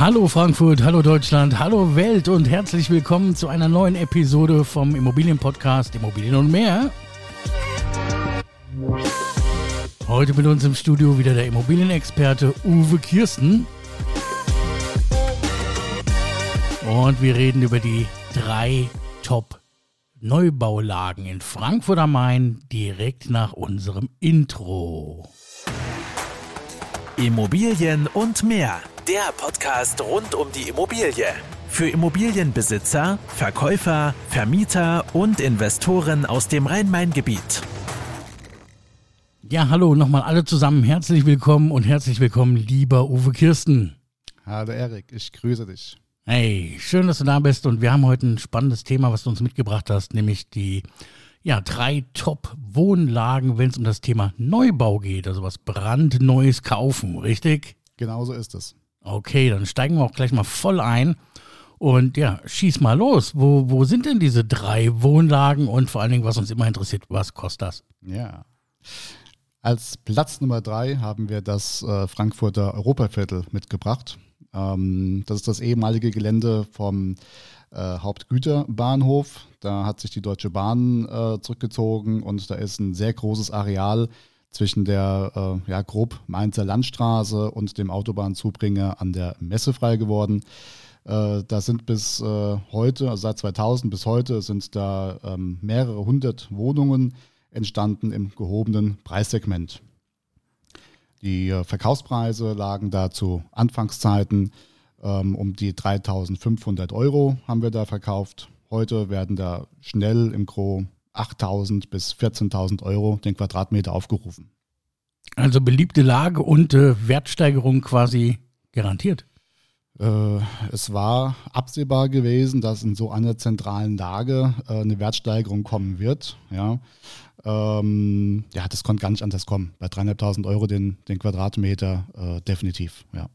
Hallo Frankfurt, hallo Deutschland, hallo Welt und herzlich willkommen zu einer neuen Episode vom Immobilienpodcast Immobilien und mehr. Heute mit uns im Studio wieder der Immobilienexperte Uwe Kirsten. Und wir reden über die drei Top-Neubaulagen in Frankfurt am Main direkt nach unserem Intro. Immobilien und mehr. Der Podcast rund um die Immobilie. Für Immobilienbesitzer, Verkäufer, Vermieter und Investoren aus dem Rhein-Main-Gebiet. Ja, hallo nochmal alle zusammen. Herzlich willkommen und herzlich willkommen, lieber Uwe Kirsten. Hallo Erik, ich grüße dich. Hey, schön, dass du da bist und wir haben heute ein spannendes Thema, was du uns mitgebracht hast, nämlich die ja, drei Top-Wohnlagen, wenn es um das Thema Neubau geht, also was brandneues kaufen, richtig? Genau so ist es. Okay, dann steigen wir auch gleich mal voll ein. Und ja, schieß mal los. Wo, wo sind denn diese drei Wohnlagen und vor allen Dingen, was uns immer interessiert, was kostet das? Ja. Als Platz Nummer drei haben wir das äh, Frankfurter Europaviertel mitgebracht. Ähm, das ist das ehemalige Gelände vom äh, Hauptgüterbahnhof. Da hat sich die Deutsche Bahn äh, zurückgezogen und da ist ein sehr großes Areal zwischen der äh, ja, grob Mainzer Landstraße und dem Autobahnzubringer an der Messe frei geworden. Äh, da sind bis äh, heute, also seit 2000 bis heute, sind da ähm, mehrere hundert Wohnungen entstanden im gehobenen Preissegment. Die äh, Verkaufspreise lagen da zu Anfangszeiten ähm, um die 3500 Euro haben wir da verkauft. Heute werden da schnell im Gro 8000 bis 14.000 Euro den Quadratmeter aufgerufen. Also beliebte Lage und äh, Wertsteigerung quasi garantiert. Äh, es war absehbar gewesen, dass in so einer zentralen Lage äh, eine Wertsteigerung kommen wird. Ja. Ähm, ja, das konnte gar nicht anders kommen. Bei 3.500 Euro den, den Quadratmeter äh, definitiv, ja.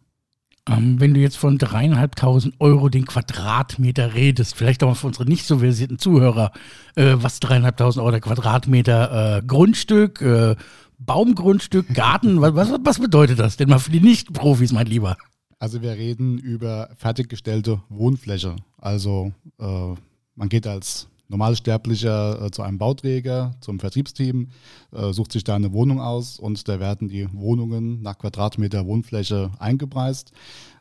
Ähm, wenn du jetzt von dreieinhalbtausend Euro den Quadratmeter redest, vielleicht auch für unsere nicht so versierten Zuhörer, äh, was dreieinhalbtausend Euro der Quadratmeter äh, Grundstück, äh, Baumgrundstück, Garten, was, was, was bedeutet das denn mal für die Nicht-Profis, mein Lieber? Also wir reden über fertiggestellte Wohnfläche. Also äh, man geht als Normalsterblicher äh, zu einem Bauträger, zum Vertriebsteam, äh, sucht sich da eine Wohnung aus und da werden die Wohnungen nach Quadratmeter Wohnfläche eingepreist.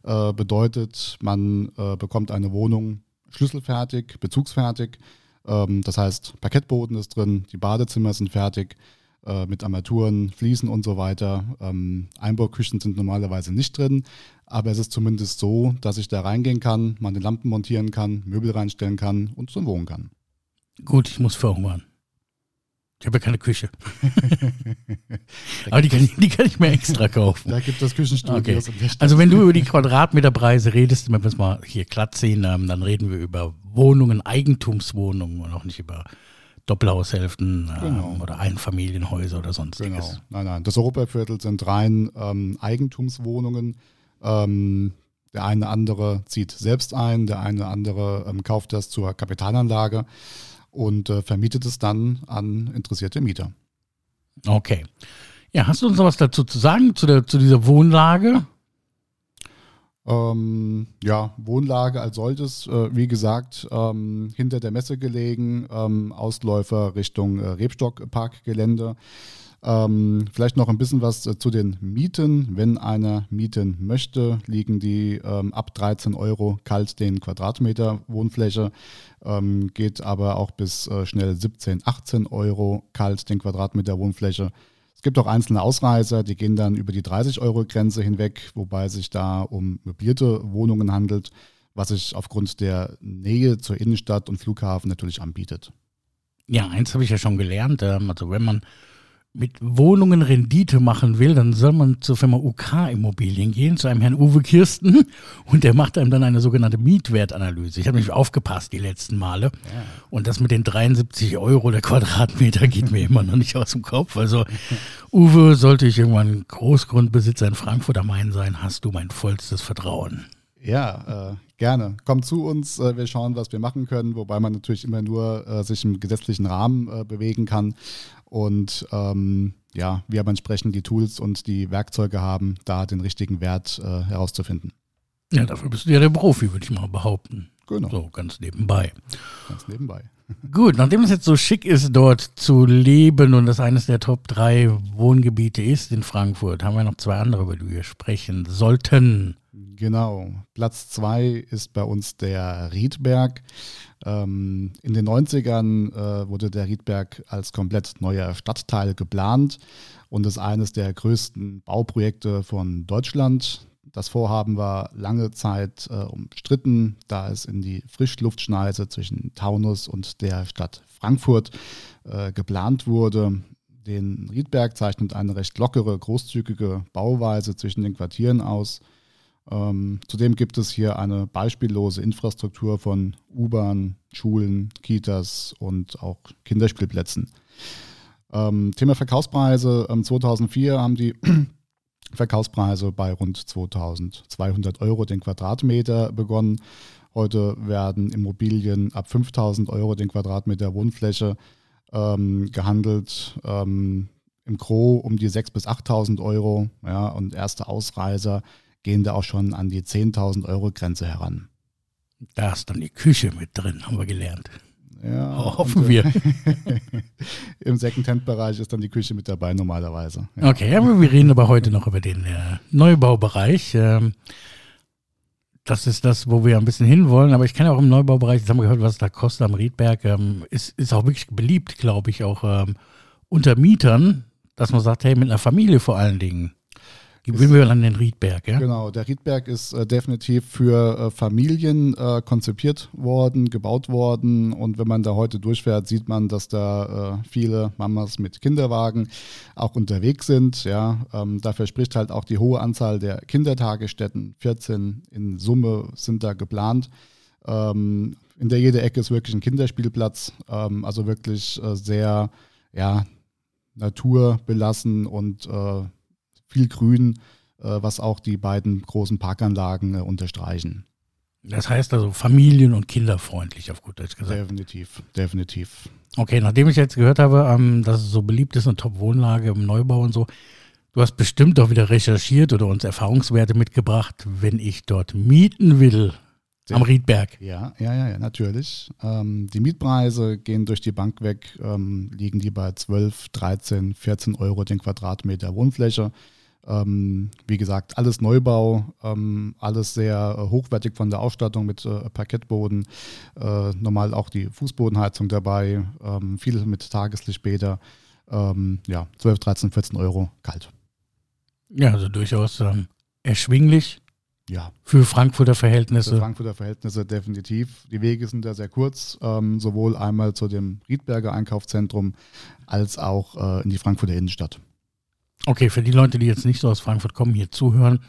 Äh, bedeutet, man bekommt eine Wohnung schlüsselfertig, bezugsfertig. Ähm, das heißt, Parkettboden ist drin, die Badezimmer sind fertig mit Armaturen, Fliesen und so weiter. Ähm, Einbauküchen sind normalerweise nicht drin, aber es ist zumindest so, dass ich da reingehen kann, meine Lampen montieren kann, Möbel reinstellen kann und so wohnen kann. Gut, ich muss verhungern. Ich habe ja keine Küche. Aber die kann, ich, die kann ich mir extra kaufen. Da gibt es Küchenstudios. Okay. Also wenn du über die Quadratmeterpreise redest, wenn wir es mal hier glatt sehen, ähm, dann reden wir über Wohnungen, Eigentumswohnungen und auch nicht über Doppelhaushälften ähm, genau. oder Einfamilienhäuser oder sonstiges. Genau. Nein, nein. Das Europaviertel sind rein ähm, Eigentumswohnungen. Ähm, der eine andere zieht selbst ein, der eine andere ähm, kauft das zur Kapitalanlage und äh, vermietet es dann an interessierte Mieter. Okay. Ja, hast du uns noch was dazu zu sagen, zu, der, zu dieser Wohnlage? Ähm, ja, Wohnlage als solches, äh, wie gesagt, ähm, hinter der Messe gelegen, ähm, Ausläufer Richtung äh, Rebstockparkgelände. Ähm, vielleicht noch ein bisschen was äh, zu den Mieten. Wenn einer mieten möchte, liegen die ähm, ab 13 Euro kalt den Quadratmeter Wohnfläche, ähm, geht aber auch bis äh, schnell 17, 18 Euro kalt den Quadratmeter Wohnfläche. Es gibt auch einzelne Ausreißer, die gehen dann über die 30 Euro Grenze hinweg, wobei sich da um möblierte Wohnungen handelt, was sich aufgrund der Nähe zur Innenstadt und Flughafen natürlich anbietet. Ja, eins habe ich ja schon gelernt. Ähm, also wenn man mit Wohnungen Rendite machen will, dann soll man zur Firma UK Immobilien gehen, zu einem Herrn Uwe Kirsten und der macht einem dann eine sogenannte Mietwertanalyse. Ich habe nämlich aufgepasst die letzten Male ja. und das mit den 73 Euro der Quadratmeter geht mir immer noch nicht aus dem Kopf. Also Uwe, sollte ich irgendwann Großgrundbesitzer in Frankfurt am Main sein, hast du mein vollstes Vertrauen. Ja, äh, gerne. Kommt zu uns, äh, wir schauen, was wir machen können, wobei man natürlich immer nur äh, sich im gesetzlichen Rahmen äh, bewegen kann. Und ähm, ja, wir aber entsprechend die Tools und die Werkzeuge haben, da den richtigen Wert äh, herauszufinden. Ja, dafür bist du ja der Profi, würde ich mal behaupten. Genau. So, ganz nebenbei. Ganz nebenbei. Gut, nachdem es jetzt so schick ist, dort zu leben und das eines der Top 3 Wohngebiete ist in Frankfurt, haben wir noch zwei andere, über die wir sprechen sollten. Genau. Platz 2 ist bei uns der Riedberg. Ähm, in den 90ern äh, wurde der Riedberg als komplett neuer Stadtteil geplant und ist eines der größten Bauprojekte von Deutschland. Das Vorhaben war lange Zeit äh, umstritten, da es in die Frischluftschneise zwischen Taunus und der Stadt Frankfurt äh, geplant wurde. Den Riedberg zeichnet eine recht lockere, großzügige Bauweise zwischen den Quartieren aus. Ähm, zudem gibt es hier eine beispiellose Infrastruktur von U-Bahn, Schulen, Kitas und auch Kinderspielplätzen. Ähm, Thema Verkaufspreise. Ähm, 2004 haben die Verkaufspreise bei rund 2200 Euro den Quadratmeter begonnen. Heute werden Immobilien ab 5000 Euro den Quadratmeter Wohnfläche ähm, gehandelt. Ähm, Im Gro um die 6.000 bis 8.000 Euro. Ja, und erste Ausreiser gehen da auch schon an die 10.000 Euro Grenze heran. Da ist dann die Küche mit drin, haben wir gelernt. Ja, Hoffen und, wir. Im Second-Hand-Bereich ist dann die Küche mit dabei normalerweise. Ja. Okay, aber wir reden aber heute noch über den äh, Neubaubereich. Ähm, das ist das, wo wir ein bisschen hinwollen. Aber ich kann ja auch im Neubaubereich, jetzt haben wir gehört, was es da kostet am Riedberg, ähm, ist, ist auch wirklich beliebt, glaube ich, auch ähm, unter Mietern, dass man sagt, hey, mit einer Familie vor allen Dingen. Will wir an den Riedberg, ja? Genau, der Riedberg ist äh, definitiv für äh, Familien äh, konzipiert worden, gebaut worden. Und wenn man da heute durchfährt, sieht man, dass da äh, viele Mamas mit Kinderwagen auch unterwegs sind. Ja, ähm, dafür spricht halt auch die hohe Anzahl der Kindertagesstätten. 14 in Summe sind da geplant. Ähm, in der jede Ecke ist wirklich ein Kinderspielplatz. Ähm, also wirklich äh, sehr, ja, naturbelassen und äh, viel Grün, äh, was auch die beiden großen Parkanlagen äh, unterstreichen. Das heißt also familien- und kinderfreundlich, auf gut Deutsch gesagt. Definitiv, definitiv. Okay, nachdem ich jetzt gehört habe, ähm, dass es so beliebt ist, eine Top-Wohnlage im Neubau und so, du hast bestimmt auch wieder recherchiert oder uns Erfahrungswerte mitgebracht, wenn ich dort mieten will am Riedberg. Ja, ja, ja, ja natürlich. Ähm, die Mietpreise gehen durch die Bank weg, ähm, liegen die bei 12, 13, 14 Euro den Quadratmeter Wohnfläche. Ähm, wie gesagt, alles Neubau, ähm, alles sehr äh, hochwertig von der Ausstattung mit äh, Parkettboden, äh, normal auch die Fußbodenheizung dabei, ähm, viel mit Tageslichtbäder. Ähm, ja, 12, 13, 14 Euro kalt. Ja, also durchaus ähm, erschwinglich. Ja. Für Frankfurter Verhältnisse. Für Frankfurter Verhältnisse definitiv. Die Wege sind da sehr kurz, ähm, sowohl einmal zu dem Riedberger Einkaufszentrum als auch äh, in die Frankfurter Innenstadt. Okay, für die Leute, die jetzt nicht so aus Frankfurt kommen, hier zuhören.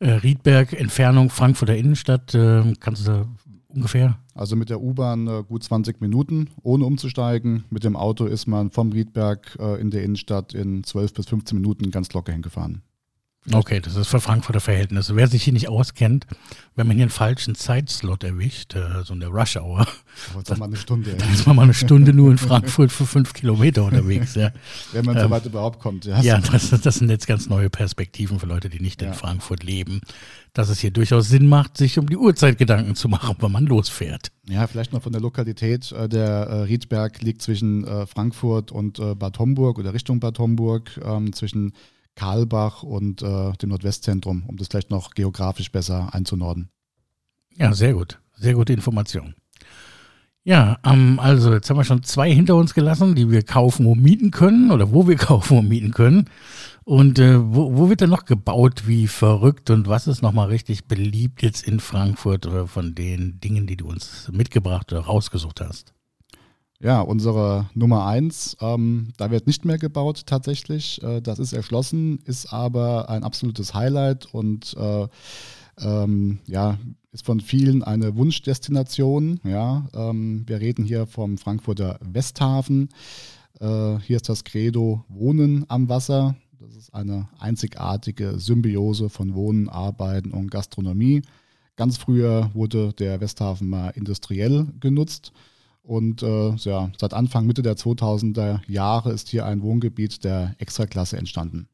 Äh, Riedberg, Entfernung Frankfurter Innenstadt, äh, kannst du da ungefähr? Also mit der U-Bahn äh, gut 20 Minuten, ohne umzusteigen. Mit dem Auto ist man vom Riedberg äh, in der Innenstadt in 12 bis 15 Minuten ganz locker hingefahren. Okay, das ist für Frankfurter Verhältnisse. Wer sich hier nicht auskennt, wenn man hier einen falschen Zeitslot erwischt, äh, so in der Rush Hour, dann, mal eine Stunde, dann ist man mal eine Stunde nur in Frankfurt für fünf Kilometer unterwegs. Ja. Wenn man ähm, so weit überhaupt kommt. Ja, ja das, das, sind jetzt ganz neue Perspektiven für Leute, die nicht ja. in Frankfurt leben. Dass es hier durchaus Sinn macht, sich um die Uhrzeit Gedanken zu machen, wenn man losfährt. Ja, vielleicht noch von der Lokalität. Äh, der äh, Riedberg liegt zwischen äh, Frankfurt und Bad Homburg oder Richtung Bad Homburg, ähm, zwischen Karlbach und äh, dem Nordwestzentrum, um das vielleicht noch geografisch besser einzunorden. Ja, sehr gut. Sehr gute Information. Ja, ähm, also jetzt haben wir schon zwei hinter uns gelassen, die wir kaufen und mieten können oder wo wir kaufen und mieten können. Und äh, wo, wo wird denn noch gebaut wie verrückt und was ist nochmal richtig beliebt jetzt in Frankfurt oder von den Dingen, die du uns mitgebracht oder rausgesucht hast? Ja, unsere Nummer eins, ähm, da wird nicht mehr gebaut tatsächlich. Äh, das ist erschlossen, ist aber ein absolutes Highlight und äh, ähm, ja, ist von vielen eine Wunschdestination. Ja, ähm, wir reden hier vom Frankfurter Westhafen. Äh, hier ist das Credo Wohnen am Wasser. Das ist eine einzigartige Symbiose von Wohnen, Arbeiten und Gastronomie. Ganz früher wurde der Westhafen mal industriell genutzt. Und äh, ja, seit Anfang, Mitte der 2000er Jahre ist hier ein Wohngebiet der Extraklasse entstanden.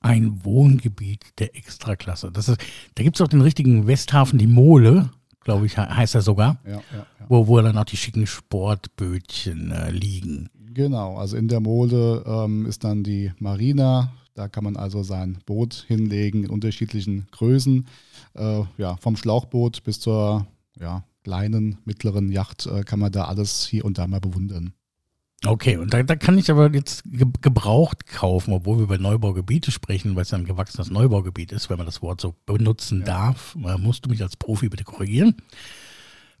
Ein Wohngebiet der Extraklasse. Das ist, da gibt es auch den richtigen Westhafen, die Mole, glaube ich, heißt er sogar, Ja, ja, ja. wo, wo dann auch die schicken Sportbötchen äh, liegen. Genau, also in der Mole ähm, ist dann die Marina. Da kann man also sein Boot hinlegen in unterschiedlichen Größen. Äh, ja, vom Schlauchboot bis zur ja, kleinen, mittleren Yacht äh, kann man da alles hier und da mal bewundern. Okay, und da, da kann ich aber jetzt ge gebraucht kaufen, obwohl wir über Neubaugebiete sprechen, weil es ja ein gewachsenes Neubaugebiet ist, wenn man das Wort so benutzen darf. Äh, musst du mich als Profi bitte korrigieren.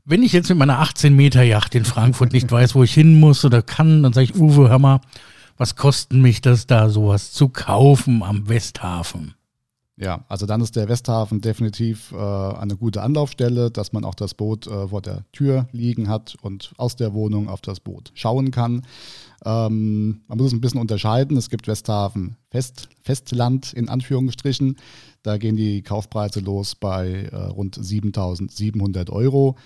Wenn ich jetzt mit meiner 18 Meter Yacht in Frankfurt nicht weiß, wo ich hin muss oder kann, dann sage ich, Uwe, hör mal, was kostet mich das da, sowas zu kaufen am Westhafen? Ja, also dann ist der Westhafen definitiv äh, eine gute Anlaufstelle, dass man auch das Boot äh, vor der Tür liegen hat und aus der Wohnung auf das Boot schauen kann. Ähm, man muss es ein bisschen unterscheiden. Es gibt Westhafen Fest, Festland in Anführungsstrichen. Da gehen die Kaufpreise los bei äh, rund 7.700 Euro.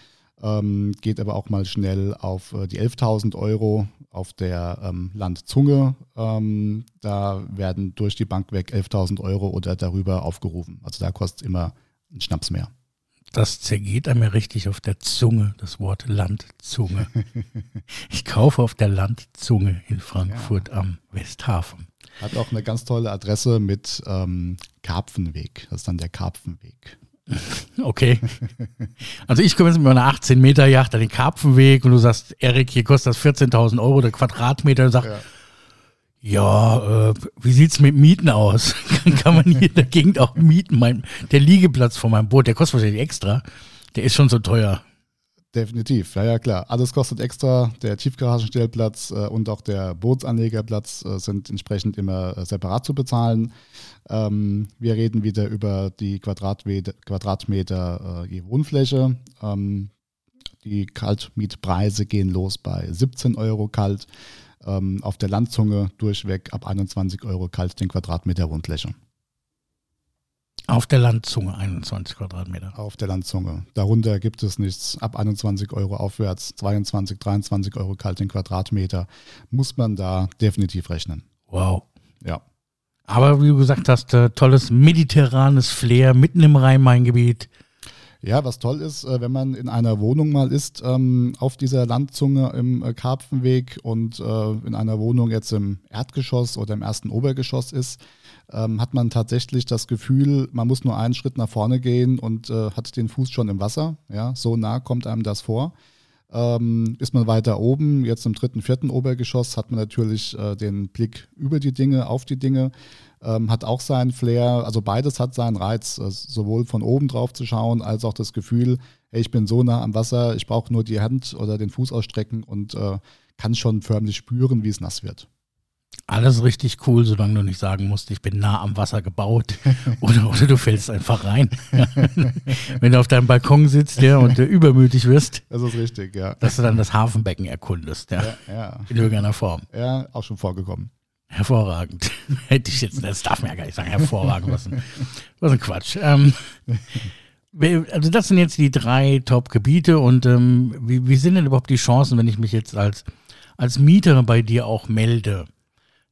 Ähm, geht aber auch mal schnell auf äh, die 11.000 Euro auf der ähm, Landzunge. Ähm, da werden durch die Bank weg 11.000 Euro oder darüber aufgerufen. Also da kostet immer ein Schnaps mehr. Das zergeht einem ja richtig auf der Zunge, das Wort Landzunge. ich kaufe auf der Landzunge in Frankfurt am Westhafen. Hat auch eine ganz tolle Adresse mit ähm, Karpfenweg. Das ist dann der Karpfenweg. Okay. Also ich komme jetzt mit meiner 18 Meter Yacht an den Karpfenweg und du sagst, Erik, hier kostet das 14.000 Euro der Quadratmeter und sag, Ja. ja, äh, wie sieht's mit Mieten aus? Kann man hier in der Gegend auch mieten? Mein, der Liegeplatz von meinem Boot, der kostet wahrscheinlich extra. Der ist schon so teuer. Definitiv, ja, ja klar. Alles kostet extra. Der Tiefgaragenstellplatz äh, und auch der Bootsanlegerplatz äh, sind entsprechend immer äh, separat zu bezahlen. Ähm, wir reden wieder über die Quadratmeter, Quadratmeter äh, je Wohnfläche. Ähm, die Kaltmietpreise gehen los bei 17 Euro kalt. Ähm, auf der Landzunge durchweg ab 21 Euro kalt den Quadratmeter Wohnfläche. Auf der Landzunge 21 Quadratmeter. Auf der Landzunge. Darunter gibt es nichts. Ab 21 Euro aufwärts, 22, 23 Euro kalt den Quadratmeter, muss man da definitiv rechnen. Wow. Ja. Aber wie du gesagt hast, äh, tolles mediterranes Flair mitten im Rhein-Main-Gebiet. Ja, was toll ist, äh, wenn man in einer Wohnung mal ist, ähm, auf dieser Landzunge im äh, Karpfenweg und äh, in einer Wohnung jetzt im Erdgeschoss oder im ersten Obergeschoss ist, ähm, hat man tatsächlich das Gefühl, man muss nur einen Schritt nach vorne gehen und hat den Fuß schon im Wasser. Ja, so nah kommt einem das vor. Ähm, ist man weiter oben, jetzt im dritten, vierten Obergeschoss, hat man natürlich äh, den Blick über die Dinge, auf die Dinge, ähm, hat auch seinen Flair. Also beides hat seinen Reiz, äh, sowohl von oben drauf zu schauen, als auch das Gefühl, hey, ich bin so nah am Wasser, ich brauche nur die Hand oder den Fuß ausstrecken und äh, kann schon förmlich spüren, wie es nass wird. Alles richtig cool, solange du nicht sagen musst, ich bin nah am Wasser gebaut oder, oder du fällst einfach rein. Wenn du auf deinem Balkon sitzt ja, und übermütig wirst, Das ist richtig, ja. dass du dann das Hafenbecken erkundest, ja, Ja, ja. in irgendeiner Form. ja auch schon vorgekommen. Hervorragend. Hätte ich jetzt, das darf man ja gar nicht sagen, hervorragend, was ein, was ein Quatsch. Ähm, also das sind jetzt die drei Top-Gebiete und ähm, wie, wie sind denn überhaupt die Chancen, wenn ich mich jetzt als, als Mieter bei dir auch melde?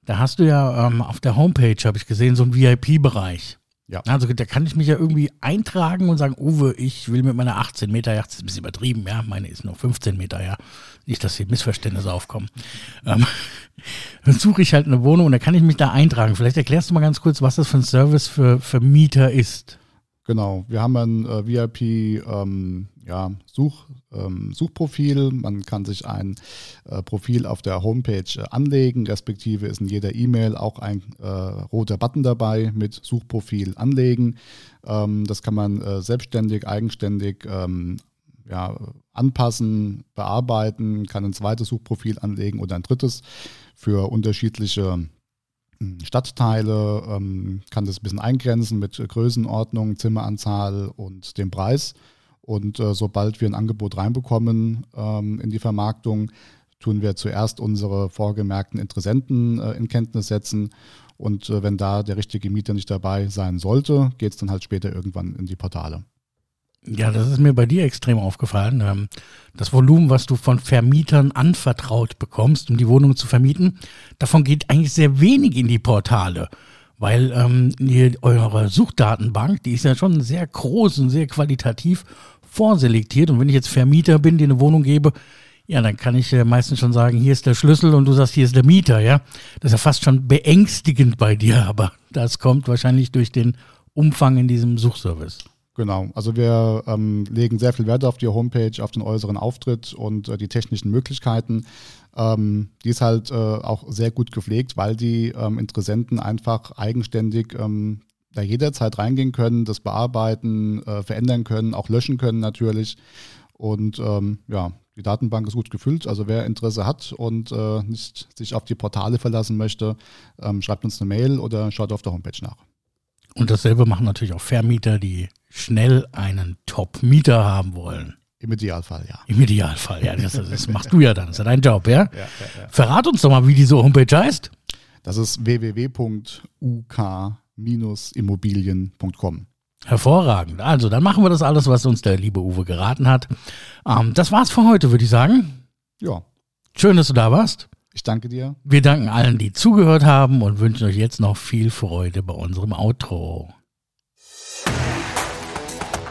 Da hast du ja ähm, auf der Homepage, habe ich gesehen, so einen VIP-Bereich. Ja. Also da kann ich mich ja irgendwie eintragen und sagen, Uwe, ich will mit meiner 18 Meter Yacht, das ist ein bisschen übertrieben, ja, meine ist nur 15 Meter, ja. Nicht, dass hier Missverständnisse aufkommen. Ähm, dann suche ich halt eine Wohnung und dann kann ich mich da eintragen. Vielleicht erklärst du mal ganz kurz, was das für ein Service für, für Mieter ist. Genau, wir haben ein äh, VIP ähm, ja, Such, ähm, Suchprofil. Man kann sich ein äh, Profil auf der Homepage äh, anlegen, respektive ist in jeder E-Mail auch ein äh, roter Button dabei mit Suchprofil anlegen. Ähm, das kann man äh, selbstständig, eigenständig ähm, ja, anpassen, bearbeiten, kann ein zweites Suchprofil anlegen oder ein drittes für unterschiedliche Stadtteile, ähm, kann das ein bisschen eingrenzen mit Größenordnung, Zimmeranzahl und dem Preis. Und äh, sobald wir ein Angebot reinbekommen ähm, in die Vermarktung, tun wir zuerst unsere vorgemerkten Interessenten äh, in Kenntnis setzen. Und äh, wenn da der richtige Mieter nicht dabei sein sollte, geht es dann halt später irgendwann in die Portale. Ja, das ist mir bei dir extrem aufgefallen. Ähm, Das Volumen, was du von Vermietern anvertraut bekommst, um die Wohnung zu vermieten, davon geht eigentlich sehr wenig in die Portale. Weil ähm, eure Suchdatenbank, die ist ja schon sehr groß und sehr qualitativ vorselektiert. Und wenn ich jetzt Vermieter bin, dir eine Wohnung gebe, ja, dann kann ich äh, meistens schon sagen, hier ist der Schlüssel und du sagst, hier ist der Mieter, ja. Das ist ja fast schon beängstigend bei dir, aber das kommt wahrscheinlich durch den Umfang in diesem Suchservice. Genau, also wir ähm, legen sehr viel Wert auf die Homepage, auf den äußeren Auftritt und äh, die technischen Möglichkeiten. Ähm, die ist halt äh, auch sehr gut gepflegt, weil die ähm, Interessenten einfach eigenständig ähm, da jederzeit reingehen können, das bearbeiten, äh, verändern können, auch löschen können natürlich. Und ähm, ja, die Datenbank ist gut gefüllt. Also wer Interesse hat und äh, nicht sich auf die Portale verlassen möchte, ähm, schreibt uns eine Mail oder schaut auf der Homepage nach. Und dasselbe machen natürlich auch Vermieter, die schnell einen Top-Mieter haben wollen. Im Idealfall, ja. Im Idealfall, ja. Das, das machst du ja dann. Das ist ja dein Job, ja? Ja, ja, ja? Verrat uns doch mal, wie diese Homepage heißt. Das ist www.uk-immobilien.com. Hervorragend. Also, dann machen wir das alles, was uns der liebe Uwe geraten hat. Ähm, das war's für heute, würde ich sagen. Ja. Schön, dass du da warst. Ich danke dir. Wir danken allen, die zugehört haben und wünschen euch jetzt noch viel Freude bei unserem Outro.